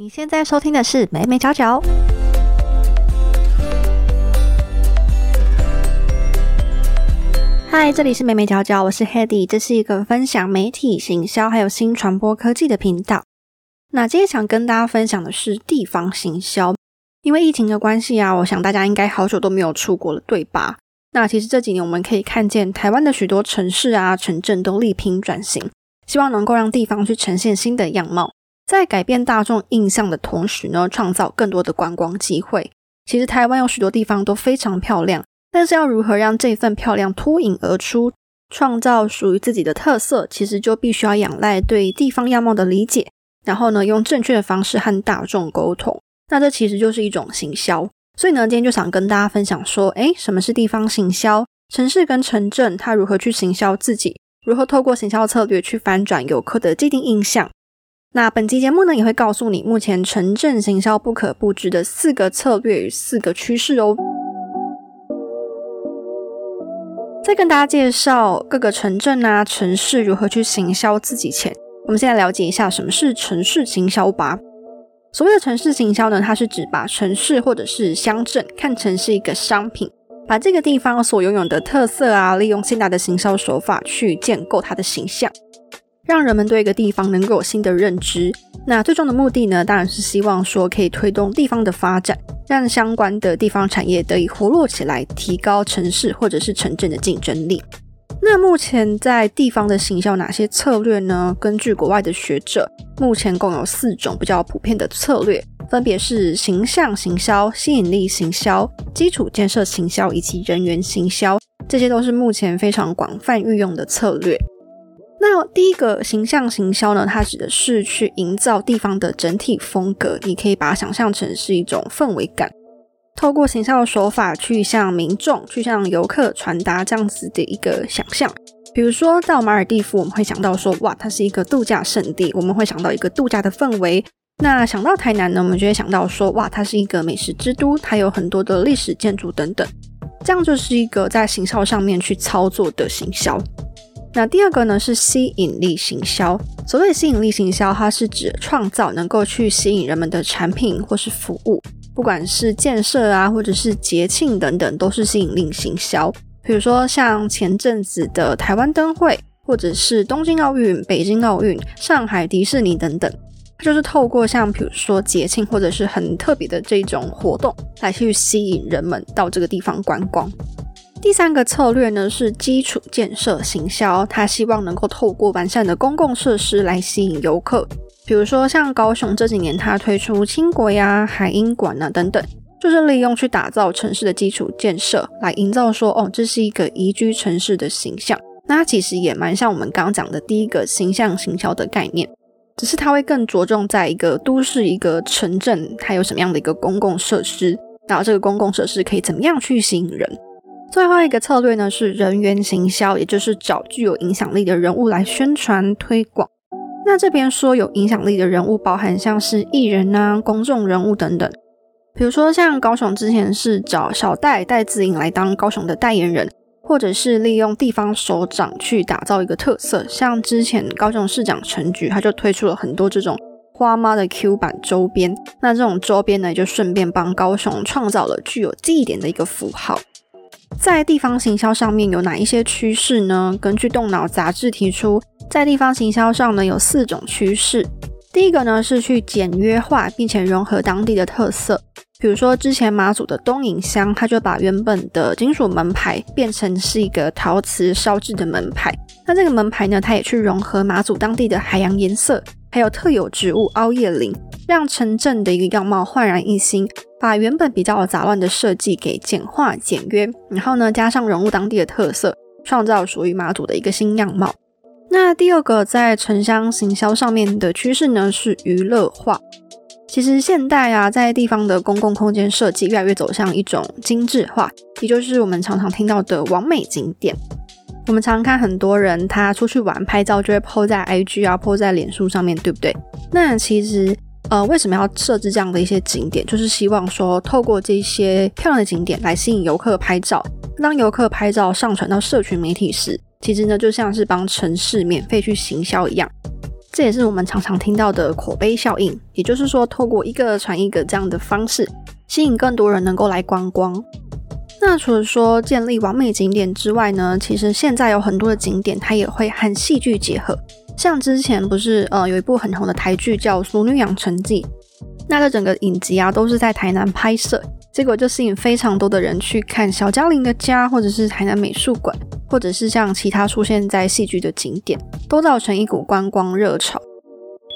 你现在收听的是美美角角。嗨，这里是美美角角，我是 Hedy，这是一个分享媒体行销还有新传播科技的频道。那今天想跟大家分享的是地方行销，因为疫情的关系啊，我想大家应该好久都没有出国了，对吧？那其实这几年我们可以看见台湾的许多城市啊、城镇都力拼转型，希望能够让地方去呈现新的样貌，在改变大众印象的同时呢，创造更多的观光机会。其实台湾有许多地方都非常漂亮。但是要如何让这份漂亮脱颖而出，创造属于自己的特色，其实就必须要仰赖对地方样貌的理解，然后呢，用正确的方式和大众沟通。那这其实就是一种行销。所以呢，今天就想跟大家分享说，诶，什么是地方行销？城市跟城镇它如何去行销自己？如何透过行销策略去翻转游客的既定印象？那本期节目呢，也会告诉你目前城镇行销不可不知的四个策略与四个趋势哦。在跟大家介绍各个城镇啊、城市如何去行销自己前，我们先来了解一下什么是城市行销吧。所谓的城市行销呢，它是指把城市或者是乡镇看成是一个商品，把这个地方所拥有的特色啊，利用现代的行销手法去建构它的形象，让人们对一个地方能够有新的认知。那最终的目的呢，当然是希望说可以推动地方的发展。让相关的地方产业得以活络起来，提高城市或者是城镇的竞争力。那目前在地方的行销哪些策略呢？根据国外的学者，目前共有四种比较普遍的策略，分别是形象行销、吸引力行销、基础建设行销以及人员行销。这些都是目前非常广泛运用的策略。那第一个形象行销呢，它指的是去营造地方的整体风格，你可以把它想象成是一种氛围感，透过行销的手法去向民众、去向游客传达这样子的一个想象。比如说到马尔地夫，我们会想到说，哇，它是一个度假胜地，我们会想到一个度假的氛围。那想到台南呢，我们就会想到说，哇，它是一个美食之都，它有很多的历史建筑等等。这样就是一个在行销上面去操作的行销。那第二个呢是吸引力行销。所谓吸引力行销，它是指创造能够去吸引人们的产品或是服务，不管是建设啊，或者是节庆等等，都是吸引力行销。比如说像前阵子的台湾灯会，或者是东京奥运、北京奥运、上海迪士尼等等，就是透过像比如说节庆或者是很特别的这种活动，来去吸引人们到这个地方观光。第三个策略呢是基础建设行销，他希望能够透过完善的公共设施来吸引游客，比如说像高雄这几年他推出轻轨呀、海鹰馆啊等等，就是利用去打造城市的基础建设，来营造说哦这是一个宜居城市的形象。那它其实也蛮像我们刚刚讲的第一个形象行销的概念，只是它会更着重在一个都市、一个城镇，它有什么样的一个公共设施，然后这个公共设施可以怎么样去吸引人。最后一个策略呢是人员行销，也就是找具有影响力的人物来宣传推广。那这边说有影响力的人物，包含像是艺人啊、公众人物等等。比如说像高雄之前是找小戴戴自颖来当高雄的代言人，或者是利用地方首长去打造一个特色。像之前高雄市长陈菊，他就推出了很多这种花妈的 Q 版周边。那这种周边呢，就顺便帮高雄创造了具有记忆点的一个符号。在地方行销上面有哪一些趋势呢？根据动脑杂志提出，在地方行销上呢有四种趋势。第一个呢是去简约化，并且融合当地的特色。比如说之前马祖的东引乡，它就把原本的金属门牌变成是一个陶瓷烧制的门牌。那这个门牌呢，它也去融合马祖当地的海洋颜色，还有特有植物凹叶林，让城镇的一个样貌焕然一新。把原本比较杂乱的设计给简化简约，然后呢，加上融入当地的特色，创造属于马祖的一个新样貌。那第二个在城乡行销上面的趋势呢，是娱乐化。其实现代啊，在地方的公共空间设计越来越走向一种精致化，也就是我们常常听到的完美景点。我们常常看很多人他出去玩拍照，就会 po 在 IG 啊，po 在脸书上面对不对？那其实。呃，为什么要设置这样的一些景点？就是希望说，透过这些漂亮的景点来吸引游客拍照。当游客拍照上传到社群媒体时，其实呢就像是帮城市免费去行销一样。这也是我们常常听到的口碑效应，也就是说，透过一个传一个这样的方式，吸引更多人能够来观光。那除了说建立完美景点之外呢，其实现在有很多的景点，它也会和戏剧结合。像之前不是呃有一部很红的台剧叫《俗女养成记》，那这整个影集啊都是在台南拍摄，结果就吸引非常多的人去看小嘉玲的家，或者是台南美术馆。或者是像其他出现在戏剧的景点，都造成一股观光热潮；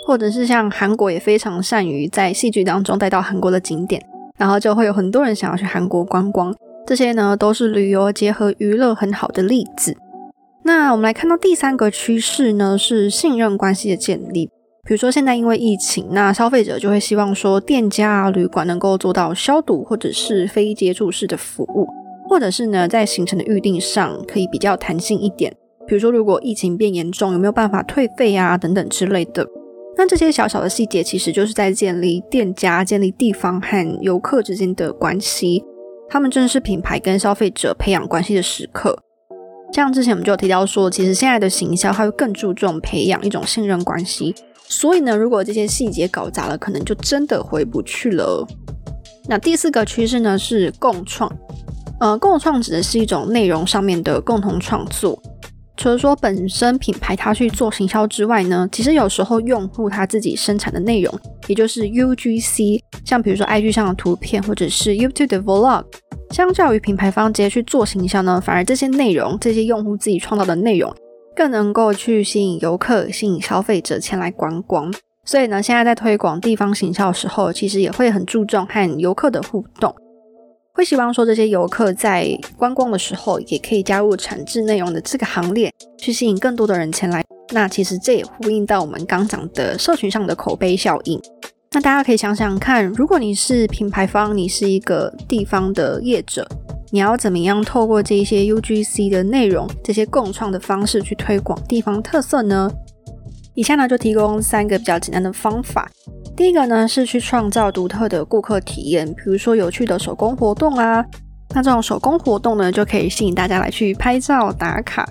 或者是像韩国也非常善于在戏剧当中带到韩国的景点，然后就会有很多人想要去韩国观光。这些呢都是旅游结合娱乐很好的例子。那我们来看到第三个趋势呢，是信任关系的建立。比如说现在因为疫情，那消费者就会希望说店家啊、旅馆能够做到消毒或者是非接触式的服务。或者是呢，在行程的预定上可以比较弹性一点，比如说如果疫情变严重，有没有办法退费啊等等之类的。那这些小小的细节，其实就是在建立店家、建立地方和游客之间的关系。他们正是品牌跟消费者培养关系的时刻。像之前我们就有提到说，其实现在的行销它会更注重培养一种信任关系。所以呢，如果这些细节搞砸了，可能就真的回不去了。那第四个趋势呢是共创。呃，共创指的是一种内容上面的共同创作。除了说本身品牌它去做行销之外呢，其实有时候用户他自己生产的内容，也就是 UGC，像比如说 IG 上的图片或者是 YouTube 的 Vlog，相较于品牌方直接去做行销呢，反而这些内容，这些用户自己创造的内容，更能够去吸引游客、吸引消费者前来观光。所以呢，现在在推广地方行销的时候，其实也会很注重和游客的互动。会希望说这些游客在观光的时候，也可以加入产制内容的这个行列，去吸引更多的人前来。那其实这也呼应到我们刚讲的社群上的口碑效应。那大家可以想想看，如果你是品牌方，你是一个地方的业者，你要怎么样透过这些 UGC 的内容，这些共创的方式去推广地方特色呢？以下呢就提供三个比较简单的方法。第一个呢是去创造独特的顾客体验，比如说有趣的手工活动啊，那这种手工活动呢就可以吸引大家来去拍照打卡，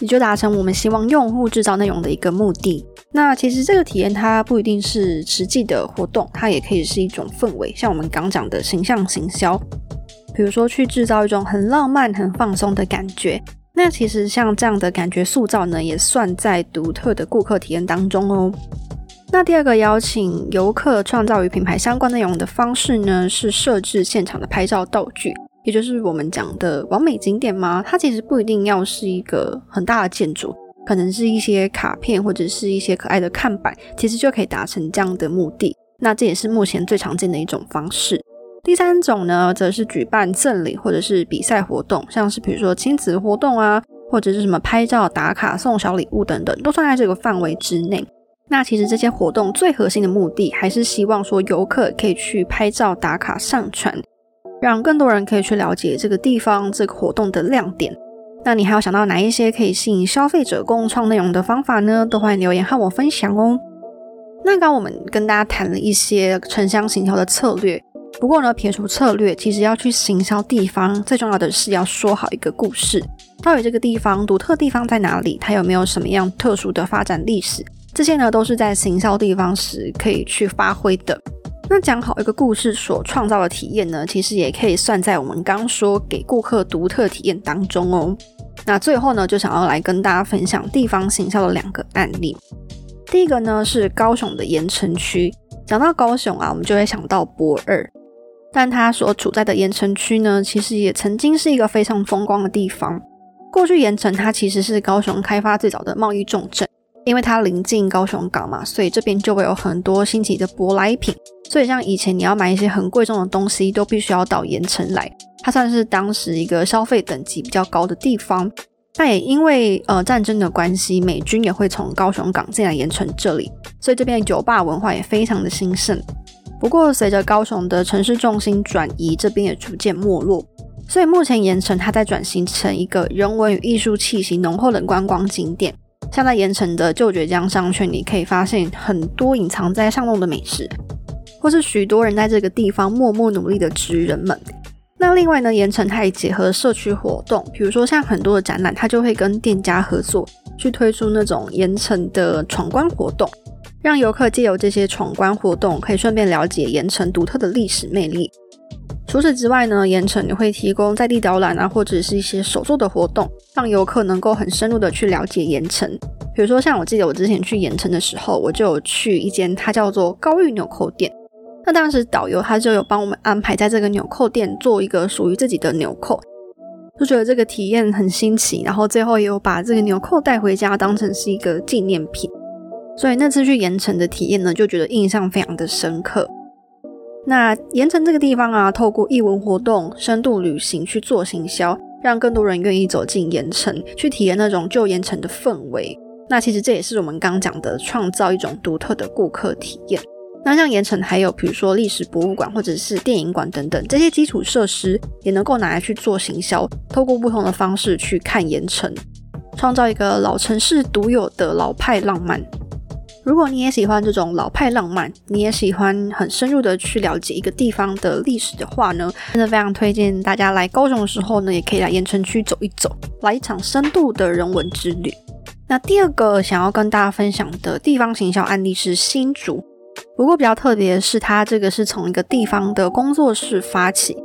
也就达成我们希望用户制造内容的一个目的。那其实这个体验它不一定是实际的活动，它也可以是一种氛围，像我们刚讲的形象行销，比如说去制造一种很浪漫、很放松的感觉。那其实像这样的感觉塑造呢，也算在独特的顾客体验当中哦。那第二个邀请游客创造与品牌相关内容的方式呢，是设置现场的拍照道具，也就是我们讲的完美景点吗？它其实不一定要是一个很大的建筑，可能是一些卡片或者是一些可爱的看板，其实就可以达成这样的目的。那这也是目前最常见的一种方式。第三种呢，则是举办赠礼或者是比赛活动，像是比如说亲子活动啊，或者是什么拍照打卡送小礼物等等，都算在这个范围之内。那其实这些活动最核心的目的，还是希望说游客可以去拍照打卡上传，让更多人可以去了解这个地方这个活动的亮点。那你还有想到哪一些可以吸引消费者共创内容的方法呢？都欢迎留言和我分享哦。那刚我们跟大家谈了一些城乡行销的策略，不过呢，撇除策略，其实要去行销地方，最重要的是要说好一个故事。到底这个地方独特地方在哪里？它有没有什么样特殊的发展历史？这些呢，都是在行销地方时可以去发挥的。那讲好一个故事所创造的体验呢，其实也可以算在我们刚说给顾客独特体验当中哦。那最后呢，就想要来跟大家分享地方行销的两个案例。第一个呢是高雄的盐城区。讲到高雄啊，我们就会想到博二，但它所处在的盐城区呢，其实也曾经是一个非常风光的地方。过去盐城它其实是高雄开发最早的贸易重镇。因为它临近高雄港嘛，所以这边就会有很多新奇的舶来品。所以像以前你要买一些很贵重的东西，都必须要到盐城来。它算是当时一个消费等级比较高的地方。但也因为呃战争的关系，美军也会从高雄港进来盐城这里，所以这边的酒吧文化也非常的兴盛。不过随着高雄的城市重心转移，这边也逐渐没落。所以目前盐城它在转型成一个人文与艺术气息浓厚的观光景点。像在盐城的旧爵江商圈，你可以发现很多隐藏在巷弄的美食，或是许多人在这个地方默默努力的职人们。那另外呢，盐城它也结合社区活动，比如说像很多的展览，它就会跟店家合作，去推出那种盐城的闯关活动。让游客借由这些闯关活动，可以顺便了解盐城独特的历史魅力。除此之外呢，盐城也会提供在地导览啊，或者是一些手作的活动，让游客能够很深入的去了解盐城。比如说，像我记得我之前去盐城的时候，我就有去一间它叫做高玉纽扣店。那当时导游他就有帮我们安排在这个纽扣店做一个属于自己的纽扣，就觉得这个体验很新奇。然后最后也有把这个纽扣带回家当成是一个纪念品。所以那次去盐城的体验呢，就觉得印象非常的深刻。那盐城这个地方啊，透过艺文活动、深度旅行去做行销，让更多人愿意走进盐城，去体验那种旧盐城的氛围。那其实这也是我们刚讲的，创造一种独特的顾客体验。那像盐城还有比如说历史博物馆或者是电影馆等等这些基础设施，也能够拿来去做行销，透过不同的方式去看盐城，创造一个老城市独有的老派浪漫。如果你也喜欢这种老派浪漫，你也喜欢很深入的去了解一个地方的历史的话呢，真的非常推荐大家来高雄的时候呢，也可以来盐城区走一走，来一场深度的人文之旅。那第二个想要跟大家分享的地方行销案例是新竹，不过比较特别的是，它这个是从一个地方的工作室发起，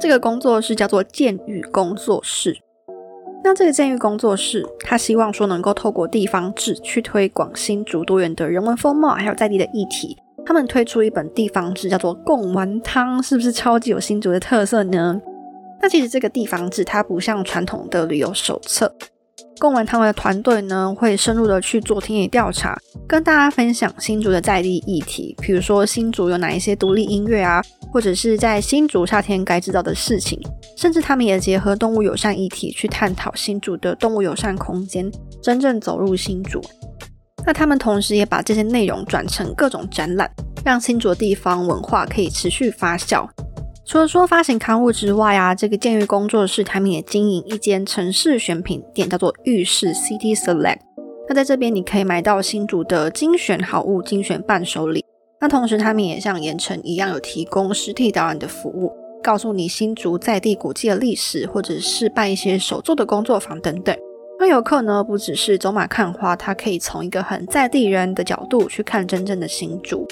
这个工作室叫做建育工作室。那这个监狱工作室，他希望说能够透过地方志去推广新竹多元的人文风貌，还有在地的议题。他们推出一本地方志，叫做《贡丸汤》，是不是超级有新竹的特色呢？那其实这个地方志，它不像传统的旅游手册。贡丸汤的团队呢，会深入的去做田野调查，跟大家分享新竹的在地议题，比如说新竹有哪一些独立音乐啊，或者是在新竹夏天该知道的事情，甚至他们也结合动物友善议题去探讨新竹的动物友善空间，真正走入新竹。那他们同时也把这些内容转成各种展览，让新竹的地方文化可以持续发酵。除了说发行刊物之外啊，这个监狱工作室他们也经营一间城市选品店，叫做浴室 City Select。那在这边你可以买到新竹的精选好物、精选伴手礼。那同时他们也像盐城一样有提供实体导览的服务，告诉你新竹在地古迹的历史，或者是办一些手作的工作坊等等。那游客呢，不只是走马看花，他可以从一个很在地人的角度去看真正的新竹。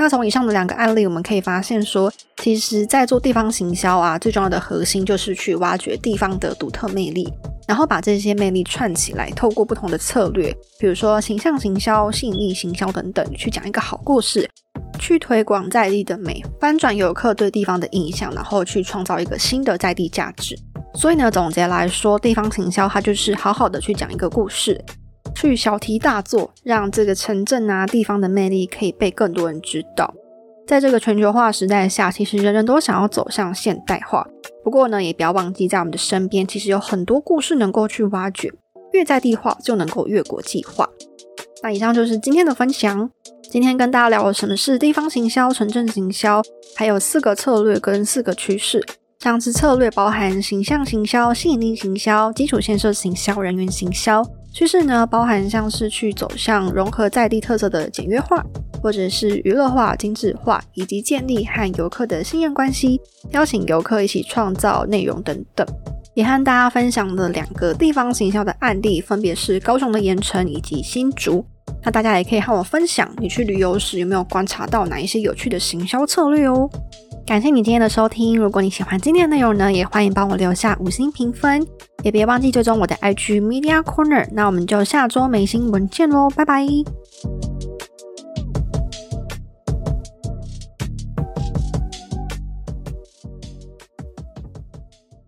那从以上的两个案例，我们可以发现说，其实，在做地方行销啊，最重要的核心就是去挖掘地方的独特魅力，然后把这些魅力串起来，透过不同的策略，比如说形象行销、吸引力行销等等，去讲一个好故事，去推广在地的美，翻转游客对地方的印象，然后去创造一个新的在地价值。所以呢，总结来说，地方行销它就是好好的去讲一个故事。去小题大做，让这个城镇啊地方的魅力可以被更多人知道。在这个全球化时代下，其实人人都想要走向现代化。不过呢，也不要忘记，在我们的身边，其实有很多故事能够去挖掘。越在地化，就能够越国际化。那以上就是今天的分享。今天跟大家聊了什么是地方行销、城镇行销，还有四个策略跟四个趋势。上次策略包含形象行销、吸引力行销、基础建设行销、人员行销。趋势呢，包含像是去走向融合在地特色的简约化，或者是娱乐化、精致化，以及建立和游客的信任关系，邀请游客一起创造内容等等。也和大家分享的两个地方行销的案例，分别是高雄的盐城以及新竹。那大家也可以和我分享，你去旅游时有没有观察到哪一些有趣的行销策略哦？感谢你今天的收听，如果你喜欢今天的内容呢，也欢迎帮我留下五星评分。也别忘记追踪我的 IG Media Corner，那我们就下周没新闻见喽，拜拜。